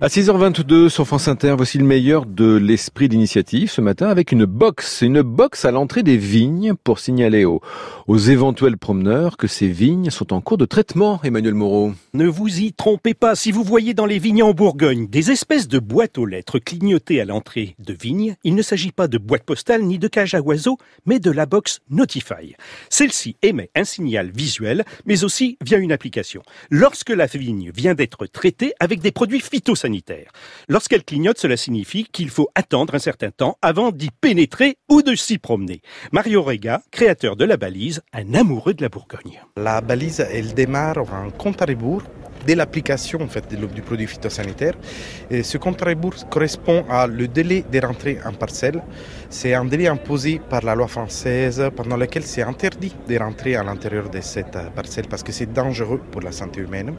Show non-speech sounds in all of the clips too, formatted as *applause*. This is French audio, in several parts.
À 6h22 sur France Inter, voici le meilleur de l'esprit d'initiative ce matin avec une box, une box à l'entrée des vignes pour signaler aux, éventuels promeneurs que ces vignes sont en cours de traitement, Emmanuel Moreau. Ne vous y trompez pas, si vous voyez dans les vignes en Bourgogne des espèces de boîtes aux lettres clignotées à l'entrée de vignes, il ne s'agit pas de boîte postale ni de cage à oiseaux, mais de la box Notify. Celle-ci émet un signal visuel, mais aussi via une application. Lorsque la vigne vient d'être traitée avec des produits phytosanitaires, Lorsqu'elle clignote, cela signifie qu'il faut attendre un certain temps avant d'y pénétrer ou de s'y promener. Mario Rega, créateur de la balise, un amoureux de la Bourgogne. La balise, elle démarre en à dès l'application en fait, du produit phytosanitaire. Ce compte à rebours correspond à le délai de rentrée en parcelle. C'est un délai imposé par la loi française pendant lequel c'est interdit de rentrer à l'intérieur de cette parcelle parce que c'est dangereux pour la santé humaine.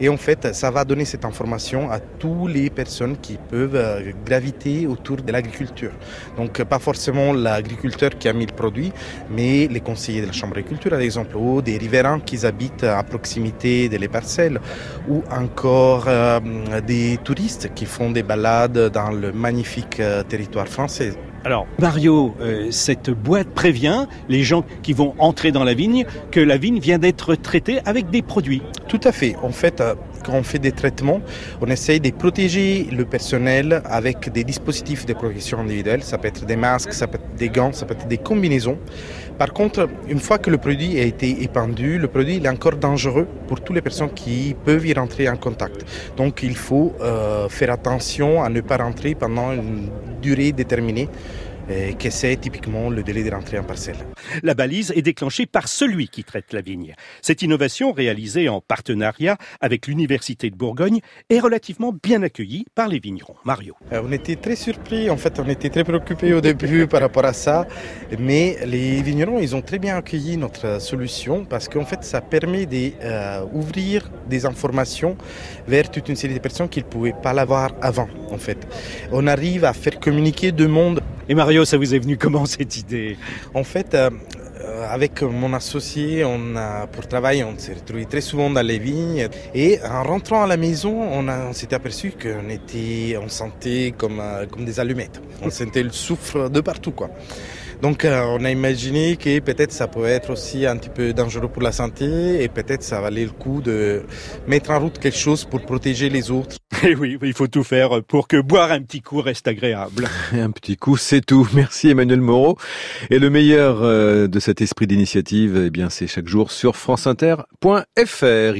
Et en fait, ça va donner cette information à toutes les personnes qui peuvent euh, graviter autour de l'agriculture. Donc pas forcément l'agriculteur qui a mis le produit, mais les conseillers de la Chambre d'agriculture, par exemple, ou des riverains qui habitent à proximité des parcelles, ou encore euh, des touristes qui font des balades dans le magnifique euh, territoire français. Alors, Mario, euh, cette boîte prévient les gens qui vont entrer dans la vigne que la vigne vient d'être traitée avec des produits. Tout à fait. En fait, quand on fait des traitements, on essaye de protéger le personnel avec des dispositifs de protection individuelle. Ça peut être des masques, ça peut être des gants, ça peut être des combinaisons. Par contre, une fois que le produit a été épandu, le produit est encore dangereux pour toutes les personnes qui peuvent y rentrer en contact. Donc il faut euh, faire attention à ne pas rentrer pendant une durée déterminée que c'est typiquement le délai de rentrée en parcelle. La balise est déclenchée par celui qui traite la vigne. Cette innovation, réalisée en partenariat avec l'Université de Bourgogne, est relativement bien accueillie par les vignerons. Mario. Euh, on était très surpris, en fait, on était très préoccupés au début par rapport à ça, mais les vignerons, ils ont très bien accueilli notre solution parce qu'en fait, ça permet d'ouvrir euh, des informations vers toute une série de personnes qui ne pouvaient pas l'avoir avant, en fait. On arrive à faire communiquer deux mondes et Mario, ça vous est venu comment cette idée? En fait, euh, avec mon associé, on a, pour travailler, on s'est retrouvé très souvent dans les vignes. Et en rentrant à la maison, on, on s'était aperçu qu'on était, on sentait comme, euh, comme des allumettes. On *laughs* sentait le souffle de partout, quoi. Donc euh, on a imaginé que peut-être ça pouvait être aussi un petit peu dangereux pour la santé et peut-être ça valait le coup de mettre en route quelque chose pour protéger les autres. *laughs* Et oui, il faut tout faire pour que boire un petit coup reste agréable. *laughs* Un petit coup, c'est tout. Merci Emmanuel Moreau. Et le meilleur euh, de cet esprit d'initiative, eh bien, c'est chaque jour sur franceinter.fr.